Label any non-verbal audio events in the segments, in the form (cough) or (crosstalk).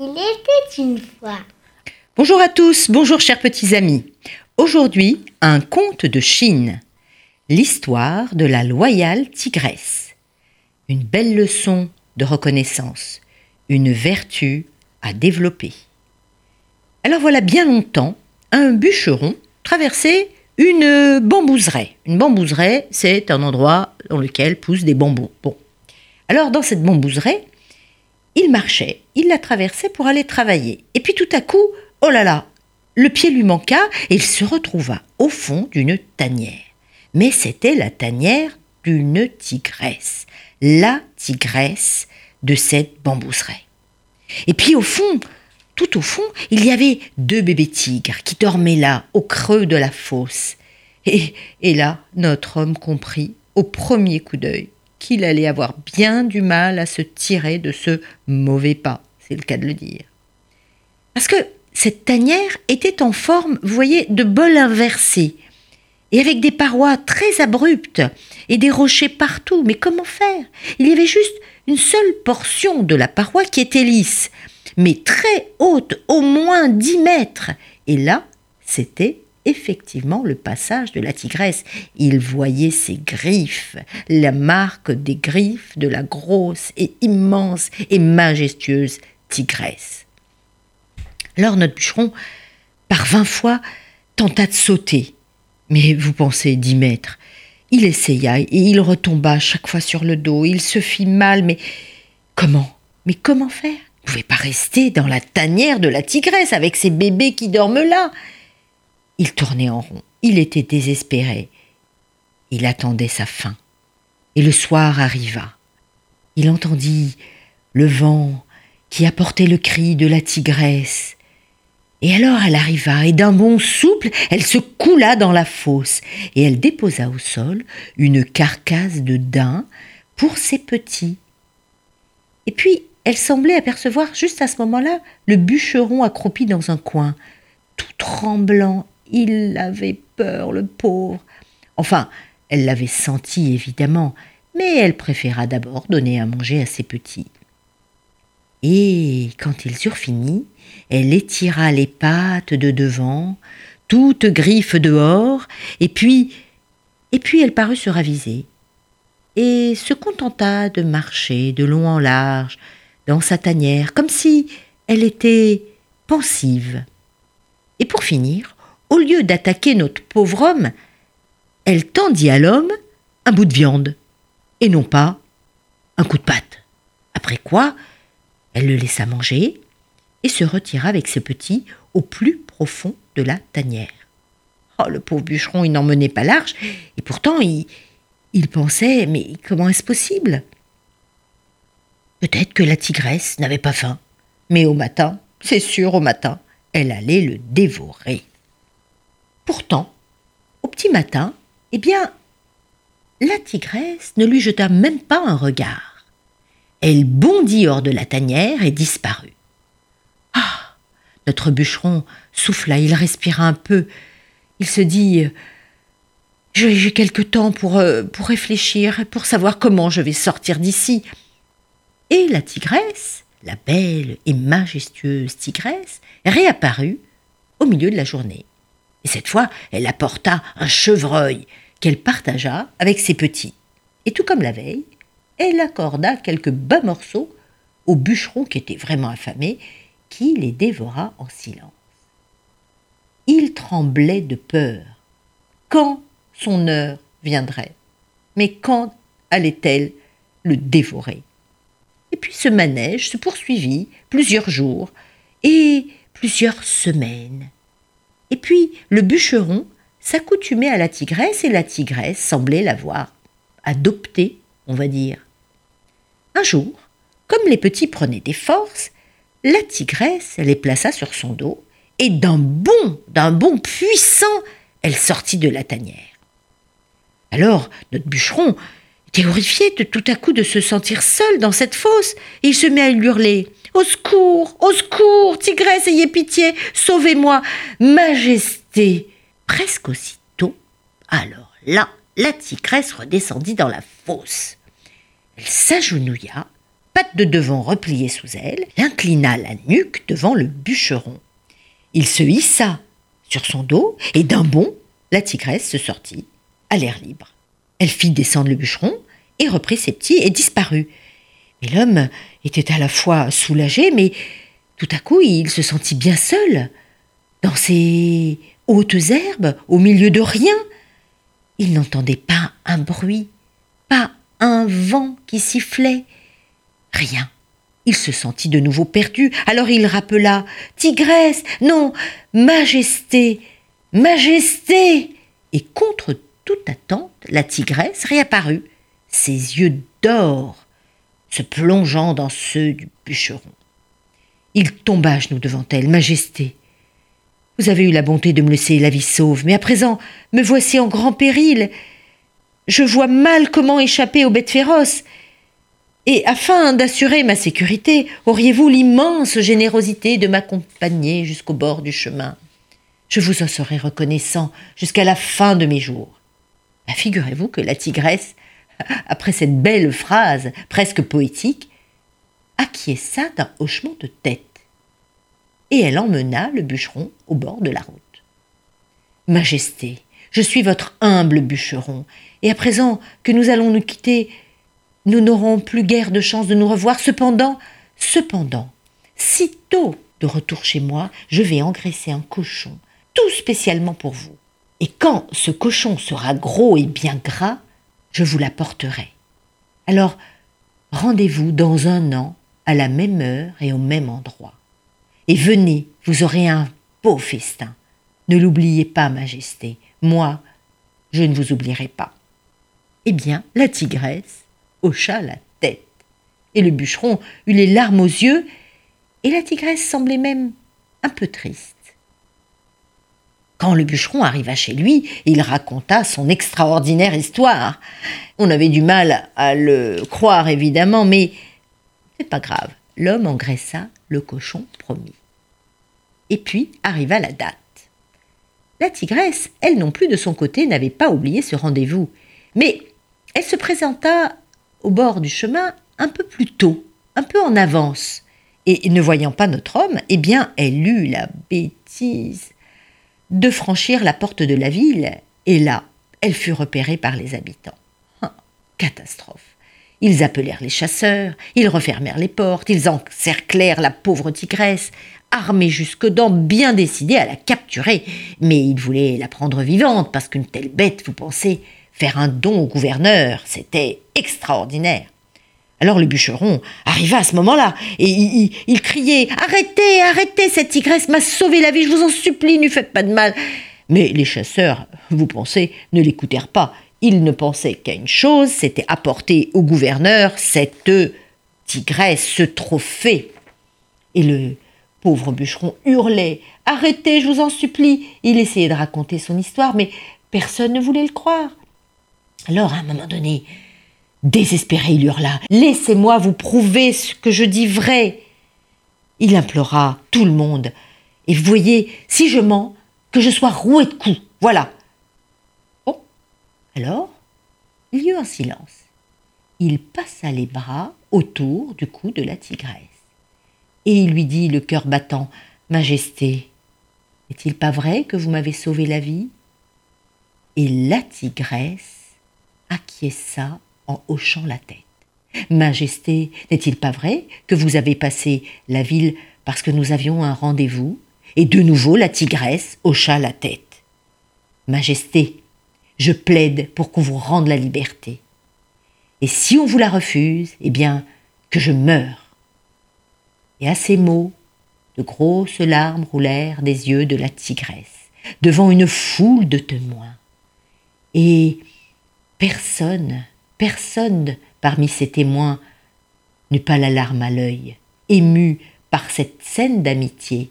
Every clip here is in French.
une fois. Bonjour à tous, bonjour chers petits amis. Aujourd'hui, un conte de Chine. L'histoire de la loyale tigresse. Une belle leçon de reconnaissance, une vertu à développer. Alors voilà bien longtemps, un bûcheron traversait une bambouseraie. Une bambouseraie, c'est un endroit dans lequel poussent des bambous. Bon. Alors dans cette bambouseraie, il marchait, il la traversait pour aller travailler. Et puis tout à coup, oh là là, le pied lui manqua et il se retrouva au fond d'une tanière. Mais c'était la tanière d'une tigresse, la tigresse de cette bambouseraie. Et puis au fond, tout au fond, il y avait deux bébés tigres qui dormaient là, au creux de la fosse. Et, et là, notre homme comprit, au premier coup d'œil, qu'il allait avoir bien du mal à se tirer de ce mauvais pas, c'est le cas de le dire. Parce que cette tanière était en forme, vous voyez, de bol inversé, et avec des parois très abruptes et des rochers partout. Mais comment faire? Il y avait juste une seule portion de la paroi qui était lisse, mais très haute, au moins dix mètres. Et là, c'était effectivement le passage de la tigresse. Il voyait ses griffes, la marque des griffes de la grosse et immense et majestueuse tigresse. Alors notre bûcheron, par vingt fois, tenta de sauter. Mais vous pensez dix mètres. Il essaya et il retomba chaque fois sur le dos. Il se fit mal, mais comment? Mais comment faire? Ne pouvait pas rester dans la tanière de la tigresse avec ses bébés qui dorment là. Il tournait en rond. Il était désespéré. Il attendait sa fin. Et le soir arriva. Il entendit le vent qui apportait le cri de la tigresse. Et alors elle arriva, et d'un bond souple, elle se coula dans la fosse, et elle déposa au sol une carcasse de daim pour ses petits. Et puis elle semblait apercevoir juste à ce moment-là le bûcheron accroupi dans un coin, tout tremblant il avait peur, le pauvre. Enfin, elle l'avait senti, évidemment, mais elle préféra d'abord donner à manger à ses petits. Et quand ils eurent fini, elle étira les pattes de devant, toutes griffes dehors, et puis, et puis elle parut se raviser, et se contenta de marcher de long en large dans sa tanière, comme si elle était pensive. Et pour finir, au lieu d'attaquer notre pauvre homme, elle tendit à l'homme un bout de viande, et non pas un coup de patte. Après quoi, elle le laissa manger et se retira avec ses petits au plus profond de la tanière. Oh, le pauvre bûcheron, il n'en menait pas large, et pourtant il, il pensait Mais comment est-ce possible? Peut-être que la tigresse n'avait pas faim, mais au matin, c'est sûr, au matin, elle allait le dévorer. Pourtant, au petit matin, eh bien, la tigresse ne lui jeta même pas un regard. Elle bondit hors de la tanière et disparut. Ah Notre bûcheron souffla, il respira un peu. Il se dit J'ai quelque temps pour, euh, pour réfléchir, pour savoir comment je vais sortir d'ici. Et la tigresse, la belle et majestueuse tigresse, réapparut au milieu de la journée. Et cette fois, elle apporta un chevreuil qu'elle partagea avec ses petits. Et tout comme la veille, elle accorda quelques bas morceaux au bûcheron qui était vraiment affamé, qui les dévora en silence. Il tremblait de peur. Quand son heure viendrait? Mais quand allait-elle le dévorer? Et puis ce manège se poursuivit plusieurs jours et plusieurs semaines. Et puis le bûcheron s'accoutumait à la tigresse et la tigresse semblait l'avoir adoptée, on va dire. Un jour, comme les petits prenaient des forces, la tigresse les plaça sur son dos et d'un bond, d'un bond puissant, elle sortit de la tanière. Alors notre bûcheron horrifié de tout à coup de se sentir seul dans cette fosse il se met à hurler au secours, au secours, tigresse, ayez pitié, sauvez-moi, majesté. Presque aussitôt, alors là, la tigresse redescendit dans la fosse. Elle s'agenouilla, pattes de devant repliées sous elle, inclina la nuque devant le bûcheron. Il se hissa sur son dos et d'un bond, la tigresse se sortit à l'air libre. Elle fit descendre le bûcheron et reprit ses petits et disparut. Et l'homme était à la fois soulagé, mais tout à coup il se sentit bien seul, dans ces hautes herbes, au milieu de rien. Il n'entendait pas un bruit, pas un vent qui sifflait, rien. Il se sentit de nouveau perdu, alors il rappela Tigresse, non, Majesté, Majesté Et contre toute attente, la tigresse réapparut, ses yeux d'or se plongeant dans ceux du bûcheron. Il tomba à genoux devant elle. Majesté, vous avez eu la bonté de me laisser la vie sauve, mais à présent me voici en grand péril. Je vois mal comment échapper aux bêtes féroces. Et afin d'assurer ma sécurité, auriez-vous l'immense générosité de m'accompagner jusqu'au bord du chemin? Je vous en serai reconnaissant jusqu'à la fin de mes jours. Bah, figurez-vous que la tigresse, (laughs) après cette belle phrase presque poétique, acquiesça d'un hochement de tête. Et elle emmena le bûcheron au bord de la route. Majesté, je suis votre humble bûcheron, et à présent que nous allons nous quitter, nous n'aurons plus guère de chance de nous revoir. Cependant, cependant, sitôt de retour chez moi, je vais engraisser un cochon, tout spécialement pour vous. Et quand ce cochon sera gros et bien gras, je vous l'apporterai. Alors, rendez-vous dans un an, à la même heure et au même endroit. Et venez, vous aurez un beau festin. Ne l'oubliez pas, Majesté, moi, je ne vous oublierai pas. Eh bien, la tigresse hocha la tête, et le bûcheron eut les larmes aux yeux, et la tigresse semblait même un peu triste. Quand le bûcheron arriva chez lui, il raconta son extraordinaire histoire. On avait du mal à le croire, évidemment, mais c'est pas grave. L'homme engraissa le cochon promis. Et puis arriva la date. La tigresse, elle non plus de son côté, n'avait pas oublié ce rendez-vous. Mais elle se présenta au bord du chemin un peu plus tôt, un peu en avance. Et ne voyant pas notre homme, eh bien, elle eut la bêtise de franchir la porte de la ville, et là, elle fut repérée par les habitants. Ah, catastrophe. Ils appelèrent les chasseurs, ils refermèrent les portes, ils encerclèrent la pauvre tigresse, armée jusque dents, bien décidés à la capturer. Mais ils voulaient la prendre vivante, parce qu'une telle bête, vous pensez, faire un don au gouverneur, c'était extraordinaire. Alors le bûcheron arriva à ce moment-là et il, Arrêtez, arrêtez, cette tigresse m'a sauvé la vie, je vous en supplie, ne faites pas de mal. Mais les chasseurs, vous pensez, ne l'écoutèrent pas. Ils ne pensaient qu'à une chose, c'était apporter au gouverneur cette tigresse, ce trophée. Et le pauvre bûcheron hurlait Arrêtez, je vous en supplie. Il essayait de raconter son histoire, mais personne ne voulait le croire. Alors, à un moment donné, Désespéré, il hurla Laissez-moi vous prouver ce que je dis vrai. Il implora tout le monde. Et voyez, si je mens, que je sois roué de coups. Voilà. Bon. Alors, il y eut un silence. Il passa les bras autour du cou de la tigresse. Et il lui dit, le cœur battant Majesté, n'est-il pas vrai que vous m'avez sauvé la vie? Et la tigresse acquiesça en hochant la tête. Majesté, n'est-il pas vrai que vous avez passé la ville parce que nous avions un rendez-vous Et de nouveau la tigresse hocha la tête. Majesté, je plaide pour qu'on vous rende la liberté. Et si on vous la refuse, eh bien, que je meure. Et à ces mots, de grosses larmes roulèrent des yeux de la tigresse, devant une foule de témoins. Et personne Personne parmi ces témoins n'eut pas la larme à l'œil, ému par cette scène d'amitié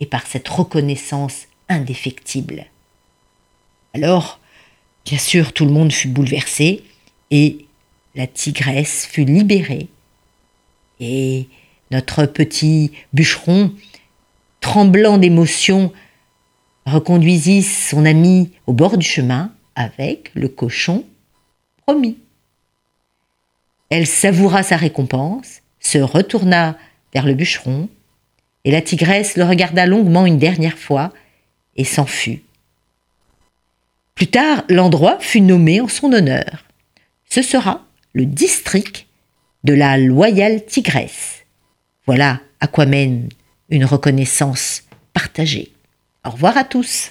et par cette reconnaissance indéfectible. Alors, bien sûr, tout le monde fut bouleversé et la tigresse fut libérée. Et notre petit bûcheron, tremblant d'émotion, reconduisit son ami au bord du chemin avec le cochon promis. Elle savoura sa récompense se retourna vers le bûcheron, et la tigresse le regarda longuement une dernière fois et s'en fut. Plus tard, l'endroit fut nommé en son honneur. Ce sera le district de la loyale tigresse. Voilà à quoi mène une reconnaissance partagée. Au revoir à tous.